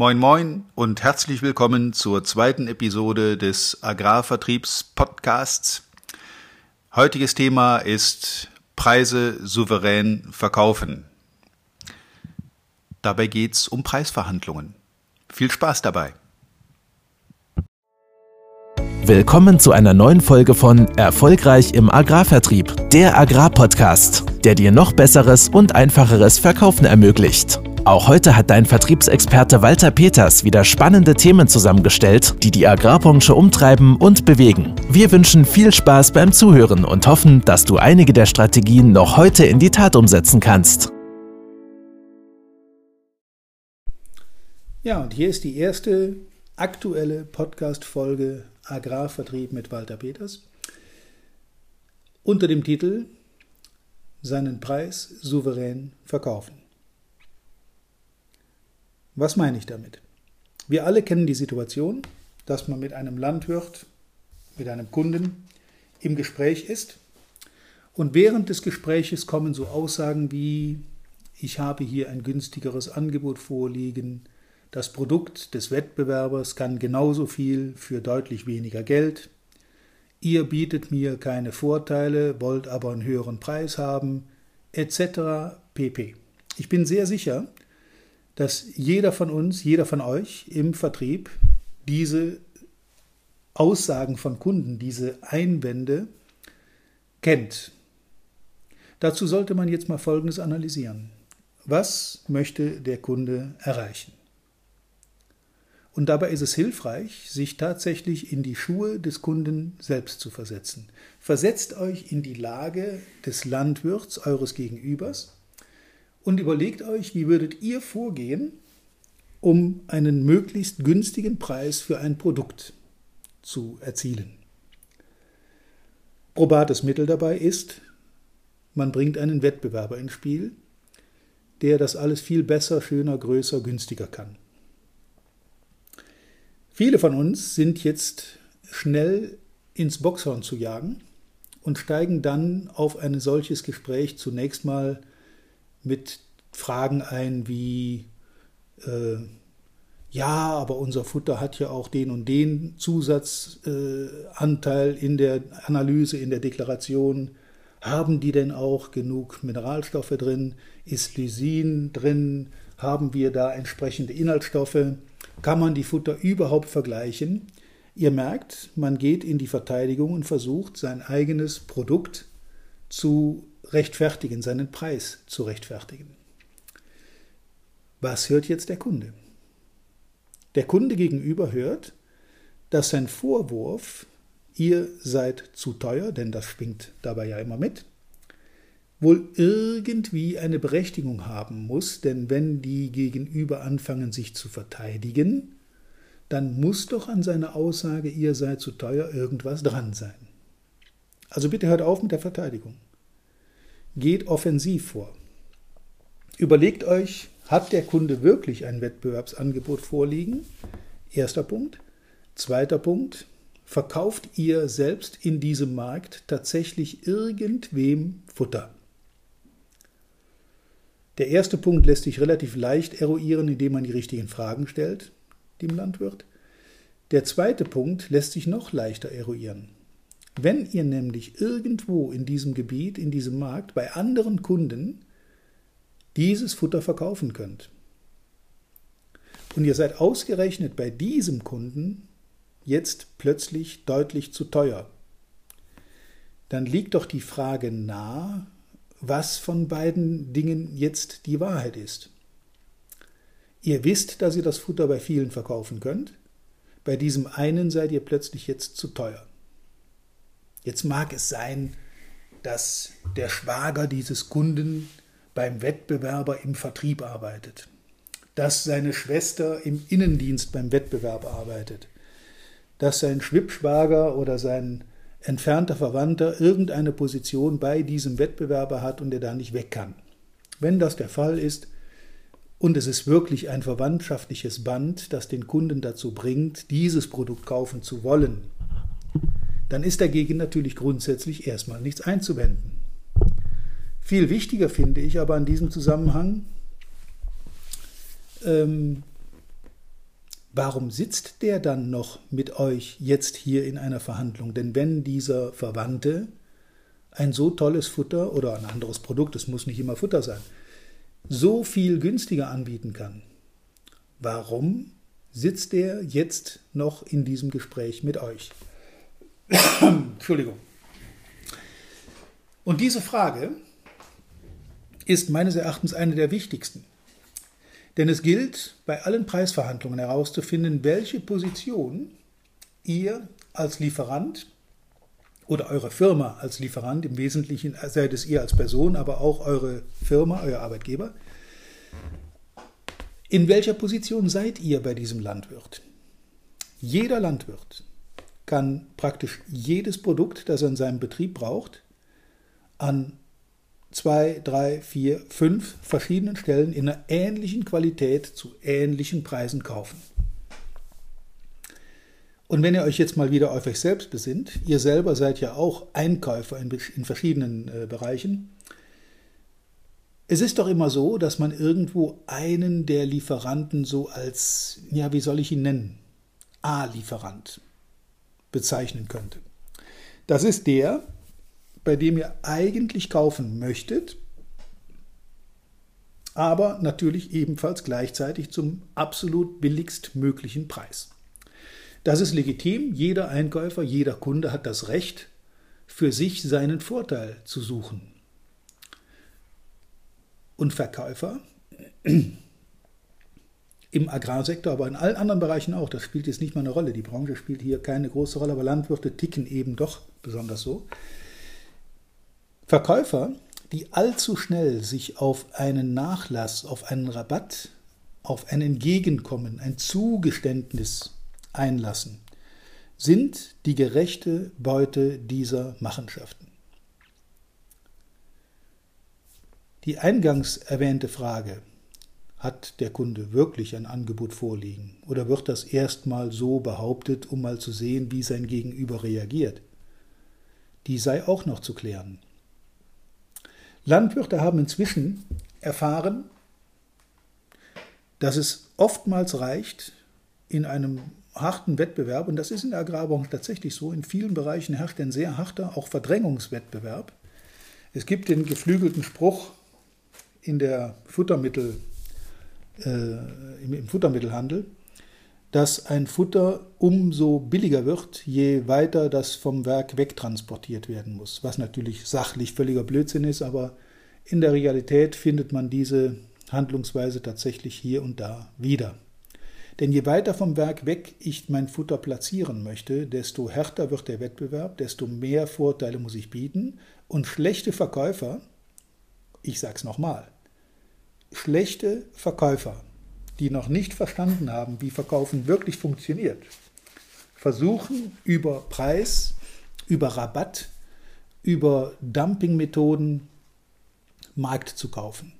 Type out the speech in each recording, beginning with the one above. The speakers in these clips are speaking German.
Moin moin und herzlich willkommen zur zweiten Episode des Agrarvertriebs Podcasts. Heutiges Thema ist Preise souverän verkaufen. Dabei geht's um Preisverhandlungen. Viel Spaß dabei. Willkommen zu einer neuen Folge von Erfolgreich im Agrarvertrieb, der Agrarpodcast, der dir noch besseres und einfacheres Verkaufen ermöglicht. Auch heute hat dein Vertriebsexperte Walter Peters wieder spannende Themen zusammengestellt, die die Agrarbranche umtreiben und bewegen. Wir wünschen viel Spaß beim Zuhören und hoffen, dass du einige der Strategien noch heute in die Tat umsetzen kannst. Ja, und hier ist die erste aktuelle Podcast-Folge Agrarvertrieb mit Walter Peters unter dem Titel Seinen Preis souverän verkaufen. Was meine ich damit? Wir alle kennen die Situation, dass man mit einem Landwirt, mit einem Kunden im Gespräch ist und während des Gespräches kommen so Aussagen wie ich habe hier ein günstigeres Angebot vorliegen, das Produkt des Wettbewerbers kann genauso viel für deutlich weniger Geld, ihr bietet mir keine Vorteile, wollt aber einen höheren Preis haben, etc. pp. Ich bin sehr sicher, dass jeder von uns, jeder von euch im Vertrieb diese Aussagen von Kunden, diese Einwände kennt. Dazu sollte man jetzt mal Folgendes analysieren. Was möchte der Kunde erreichen? Und dabei ist es hilfreich, sich tatsächlich in die Schuhe des Kunden selbst zu versetzen. Versetzt euch in die Lage des Landwirts, eures Gegenübers, und überlegt euch, wie würdet ihr vorgehen, um einen möglichst günstigen Preis für ein Produkt zu erzielen. Probates Mittel dabei ist, man bringt einen Wettbewerber ins Spiel, der das alles viel besser, schöner, größer, günstiger kann. Viele von uns sind jetzt schnell ins Boxhorn zu jagen und steigen dann auf ein solches Gespräch zunächst mal mit Fragen ein wie, äh, ja, aber unser Futter hat ja auch den und den Zusatzanteil äh, in der Analyse, in der Deklaration. Haben die denn auch genug Mineralstoffe drin? Ist Lysin drin? Haben wir da entsprechende Inhaltsstoffe? Kann man die Futter überhaupt vergleichen? Ihr merkt, man geht in die Verteidigung und versucht, sein eigenes Produkt zu rechtfertigen, seinen Preis zu rechtfertigen. Was hört jetzt der Kunde? Der Kunde gegenüber hört, dass sein Vorwurf, ihr seid zu teuer, denn das schwingt dabei ja immer mit, wohl irgendwie eine Berechtigung haben muss, denn wenn die Gegenüber anfangen, sich zu verteidigen, dann muss doch an seiner Aussage, ihr seid zu teuer, irgendwas dran sein. Also bitte hört auf mit der Verteidigung geht offensiv vor. Überlegt euch, hat der Kunde wirklich ein Wettbewerbsangebot vorliegen? Erster Punkt. Zweiter Punkt, verkauft ihr selbst in diesem Markt tatsächlich irgendwem Futter? Der erste Punkt lässt sich relativ leicht eruieren, indem man die richtigen Fragen stellt, dem Landwirt. Der zweite Punkt lässt sich noch leichter eruieren. Wenn ihr nämlich irgendwo in diesem Gebiet, in diesem Markt, bei anderen Kunden dieses Futter verkaufen könnt und ihr seid ausgerechnet bei diesem Kunden jetzt plötzlich deutlich zu teuer, dann liegt doch die Frage nahe, was von beiden Dingen jetzt die Wahrheit ist. Ihr wisst, dass ihr das Futter bei vielen verkaufen könnt, bei diesem einen seid ihr plötzlich jetzt zu teuer. Jetzt mag es sein, dass der Schwager dieses Kunden beim Wettbewerber im Vertrieb arbeitet, dass seine Schwester im Innendienst beim Wettbewerb arbeitet, dass sein Schwippschwager oder sein entfernter Verwandter irgendeine Position bei diesem Wettbewerber hat und er da nicht weg kann. Wenn das der Fall ist und es ist wirklich ein verwandtschaftliches Band, das den Kunden dazu bringt, dieses Produkt kaufen zu wollen, dann ist dagegen natürlich grundsätzlich erstmal nichts einzuwenden. Viel wichtiger finde ich aber in diesem Zusammenhang, ähm, warum sitzt der dann noch mit euch jetzt hier in einer Verhandlung? Denn wenn dieser Verwandte ein so tolles Futter oder ein anderes Produkt, es muss nicht immer Futter sein, so viel günstiger anbieten kann, warum sitzt er jetzt noch in diesem Gespräch mit euch? Entschuldigung. Und diese Frage ist meines Erachtens eine der wichtigsten. Denn es gilt, bei allen Preisverhandlungen herauszufinden, welche Position ihr als Lieferant oder eure Firma als Lieferant, im Wesentlichen seid es ihr als Person, aber auch eure Firma, euer Arbeitgeber, in welcher Position seid ihr bei diesem Landwirt? Jeder Landwirt kann praktisch jedes Produkt, das er in seinem Betrieb braucht, an zwei, drei, vier, fünf verschiedenen Stellen in einer ähnlichen Qualität zu ähnlichen Preisen kaufen. Und wenn ihr euch jetzt mal wieder auf euch selbst besinnt, ihr selber seid ja auch Einkäufer in, in verschiedenen äh, Bereichen, es ist doch immer so, dass man irgendwo einen der Lieferanten so als, ja, wie soll ich ihn nennen, A-Lieferant bezeichnen könnte. Das ist der, bei dem ihr eigentlich kaufen möchtet, aber natürlich ebenfalls gleichzeitig zum absolut billigst möglichen Preis. Das ist legitim. Jeder Einkäufer, jeder Kunde hat das Recht, für sich seinen Vorteil zu suchen. Und Verkäufer im Agrarsektor, aber in allen anderen Bereichen auch, das spielt jetzt nicht mal eine Rolle. Die Branche spielt hier keine große Rolle, aber Landwirte ticken eben doch besonders so. Verkäufer, die allzu schnell sich auf einen Nachlass, auf einen Rabatt, auf ein Entgegenkommen, ein Zugeständnis einlassen, sind die gerechte Beute dieser Machenschaften. Die eingangs erwähnte Frage, hat der Kunde wirklich ein Angebot vorliegen oder wird das erstmal so behauptet, um mal zu sehen, wie sein Gegenüber reagiert? Die sei auch noch zu klären. Landwirte haben inzwischen erfahren, dass es oftmals reicht, in einem harten Wettbewerb, und das ist in der Agrarbranche tatsächlich so, in vielen Bereichen herrscht ein sehr harter, auch Verdrängungswettbewerb. Es gibt den geflügelten Spruch in der Futtermittel, im, im Futtermittelhandel, dass ein Futter umso billiger wird, je weiter das vom Werk wegtransportiert werden muss. Was natürlich sachlich völliger Blödsinn ist, aber in der Realität findet man diese Handlungsweise tatsächlich hier und da wieder. Denn je weiter vom Werk weg ich mein Futter platzieren möchte, desto härter wird der Wettbewerb, desto mehr Vorteile muss ich bieten. Und schlechte Verkäufer, ich sage es nochmal, schlechte Verkäufer die noch nicht verstanden haben, wie Verkaufen wirklich funktioniert, versuchen über Preis, über Rabatt, über Dumpingmethoden Markt zu kaufen.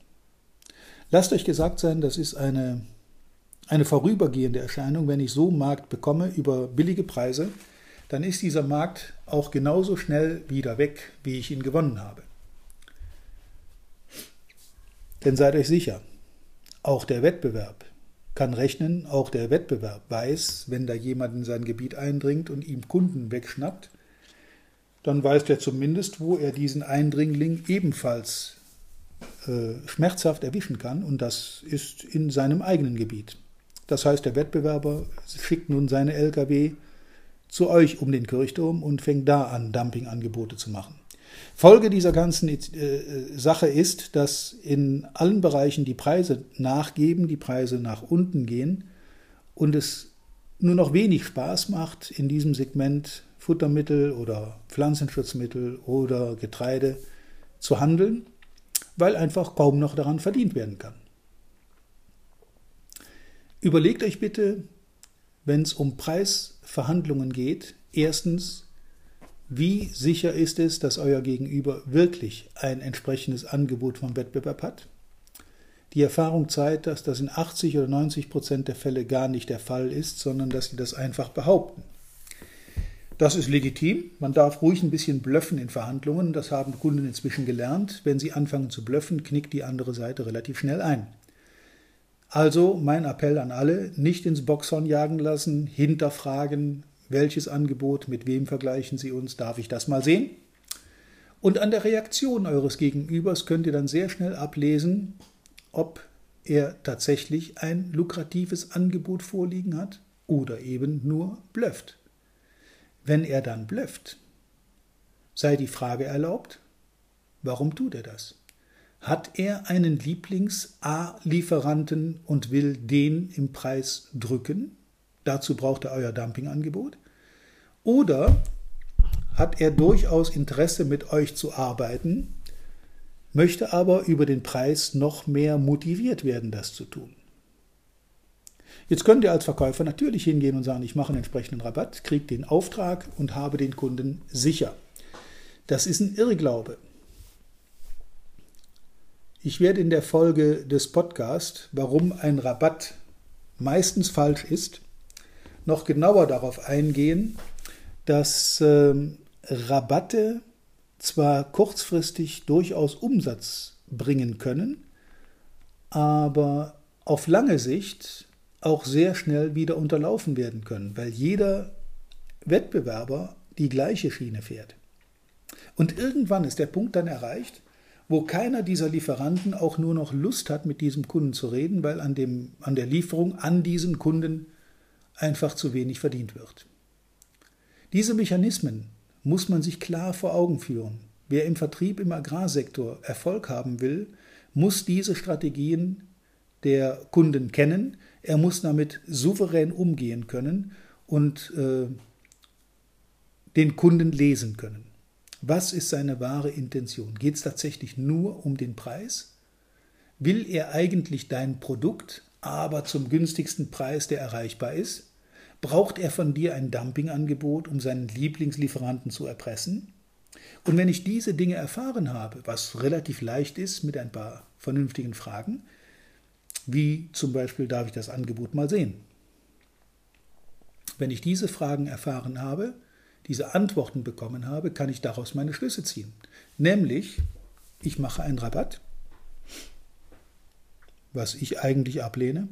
Lasst euch gesagt sein, das ist eine, eine vorübergehende Erscheinung. Wenn ich so Markt bekomme über billige Preise, dann ist dieser Markt auch genauso schnell wieder weg, wie ich ihn gewonnen habe. Denn seid euch sicher, auch der Wettbewerb kann rechnen, auch der Wettbewerb weiß, wenn da jemand in sein Gebiet eindringt und ihm Kunden wegschnappt, dann weiß er zumindest, wo er diesen Eindringling ebenfalls äh, schmerzhaft erwischen kann, und das ist in seinem eigenen Gebiet. Das heißt, der Wettbewerber schickt nun seine Lkw zu euch um den Kirchturm und fängt da an, Dumpingangebote zu machen. Folge dieser ganzen äh, Sache ist, dass in allen Bereichen die Preise nachgeben, die Preise nach unten gehen und es nur noch wenig Spaß macht, in diesem Segment Futtermittel oder Pflanzenschutzmittel oder Getreide zu handeln, weil einfach kaum noch daran verdient werden kann. Überlegt euch bitte, wenn es um Preisverhandlungen geht, erstens, wie sicher ist es, dass euer Gegenüber wirklich ein entsprechendes Angebot vom Wettbewerb hat? Die Erfahrung zeigt, dass das in 80 oder 90 Prozent der Fälle gar nicht der Fall ist, sondern dass sie das einfach behaupten. Das ist legitim. Man darf ruhig ein bisschen blöffen in Verhandlungen. Das haben Kunden inzwischen gelernt. Wenn sie anfangen zu blöffen, knickt die andere Seite relativ schnell ein. Also mein Appell an alle, nicht ins Boxhorn jagen lassen, hinterfragen, welches Angebot, mit wem vergleichen Sie uns, darf ich das mal sehen? Und an der Reaktion eures Gegenübers könnt ihr dann sehr schnell ablesen, ob er tatsächlich ein lukratives Angebot vorliegen hat oder eben nur blöfft. Wenn er dann blöfft, sei die Frage erlaubt, warum tut er das? Hat er einen Lieblings-A-Lieferanten und will den im Preis drücken? Dazu braucht er euer Dumpingangebot. Oder hat er durchaus Interesse, mit euch zu arbeiten, möchte aber über den Preis noch mehr motiviert werden, das zu tun. Jetzt könnt ihr als Verkäufer natürlich hingehen und sagen, ich mache einen entsprechenden Rabatt, kriege den Auftrag und habe den Kunden sicher. Das ist ein Irrglaube. Ich werde in der Folge des Podcasts, warum ein Rabatt meistens falsch ist, noch genauer darauf eingehen, dass äh, Rabatte zwar kurzfristig durchaus Umsatz bringen können, aber auf lange Sicht auch sehr schnell wieder unterlaufen werden können, weil jeder Wettbewerber die gleiche Schiene fährt. Und irgendwann ist der Punkt dann erreicht, wo keiner dieser Lieferanten auch nur noch Lust hat, mit diesem Kunden zu reden, weil an, dem, an der Lieferung an diesen Kunden einfach zu wenig verdient wird. Diese Mechanismen muss man sich klar vor Augen führen. Wer im Vertrieb im Agrarsektor Erfolg haben will, muss diese Strategien der Kunden kennen, er muss damit souverän umgehen können und äh, den Kunden lesen können. Was ist seine wahre Intention? Geht es tatsächlich nur um den Preis? Will er eigentlich dein Produkt, aber zum günstigsten Preis, der erreichbar ist? Braucht er von dir ein Dumpingangebot, um seinen Lieblingslieferanten zu erpressen? Und wenn ich diese Dinge erfahren habe, was relativ leicht ist mit ein paar vernünftigen Fragen, wie zum Beispiel darf ich das Angebot mal sehen? Wenn ich diese Fragen erfahren habe, diese Antworten bekommen habe, kann ich daraus meine Schlüsse ziehen. Nämlich, ich mache einen Rabatt, was ich eigentlich ablehne.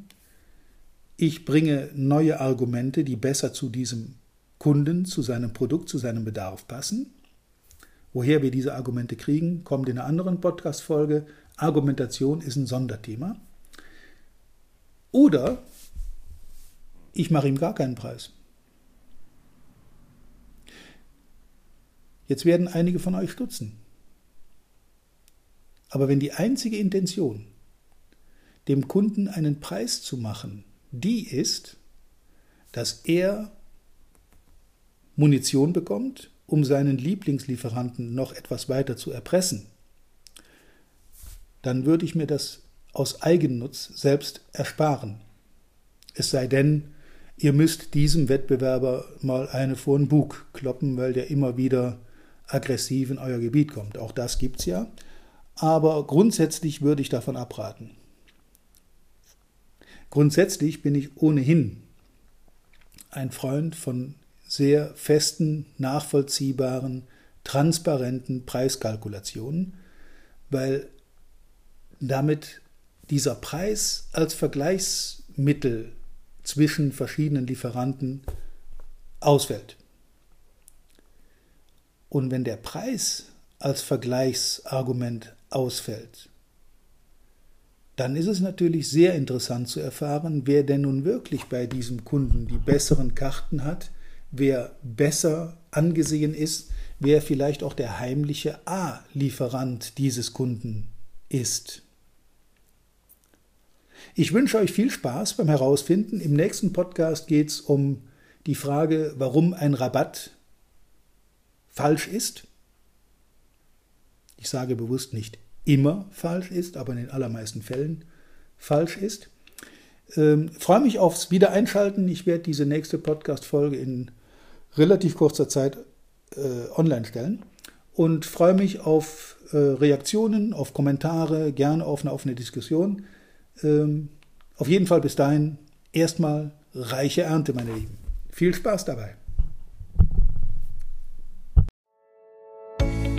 Ich bringe neue Argumente, die besser zu diesem Kunden, zu seinem Produkt, zu seinem Bedarf passen. Woher wir diese Argumente kriegen, kommt in einer anderen Podcast-Folge. Argumentation ist ein Sonderthema. Oder ich mache ihm gar keinen Preis. Jetzt werden einige von euch stutzen. Aber wenn die einzige Intention, dem Kunden einen Preis zu machen, die ist, dass er Munition bekommt, um seinen Lieblingslieferanten noch etwas weiter zu erpressen, dann würde ich mir das aus Eigennutz selbst ersparen. Es sei denn, ihr müsst diesem Wettbewerber mal eine vor den Bug kloppen, weil der immer wieder aggressiv in euer Gebiet kommt. Auch das gibt es ja. Aber grundsätzlich würde ich davon abraten. Grundsätzlich bin ich ohnehin ein Freund von sehr festen, nachvollziehbaren, transparenten Preiskalkulationen, weil damit dieser Preis als Vergleichsmittel zwischen verschiedenen Lieferanten ausfällt. Und wenn der Preis als Vergleichsargument ausfällt, dann ist es natürlich sehr interessant zu erfahren, wer denn nun wirklich bei diesem Kunden die besseren Karten hat, wer besser angesehen ist, wer vielleicht auch der heimliche A-Lieferant dieses Kunden ist. Ich wünsche euch viel Spaß beim Herausfinden. Im nächsten Podcast geht es um die Frage, warum ein Rabatt falsch ist. Ich sage bewusst nicht immer falsch ist, aber in den allermeisten Fällen falsch ist. Ähm, freue mich aufs Wiedereinschalten. Ich werde diese nächste Podcast-Folge in relativ kurzer Zeit äh, online stellen und freue mich auf äh, Reaktionen, auf Kommentare, gerne auf eine offene Diskussion. Ähm, auf jeden Fall bis dahin erstmal reiche Ernte, meine Lieben. Viel Spaß dabei.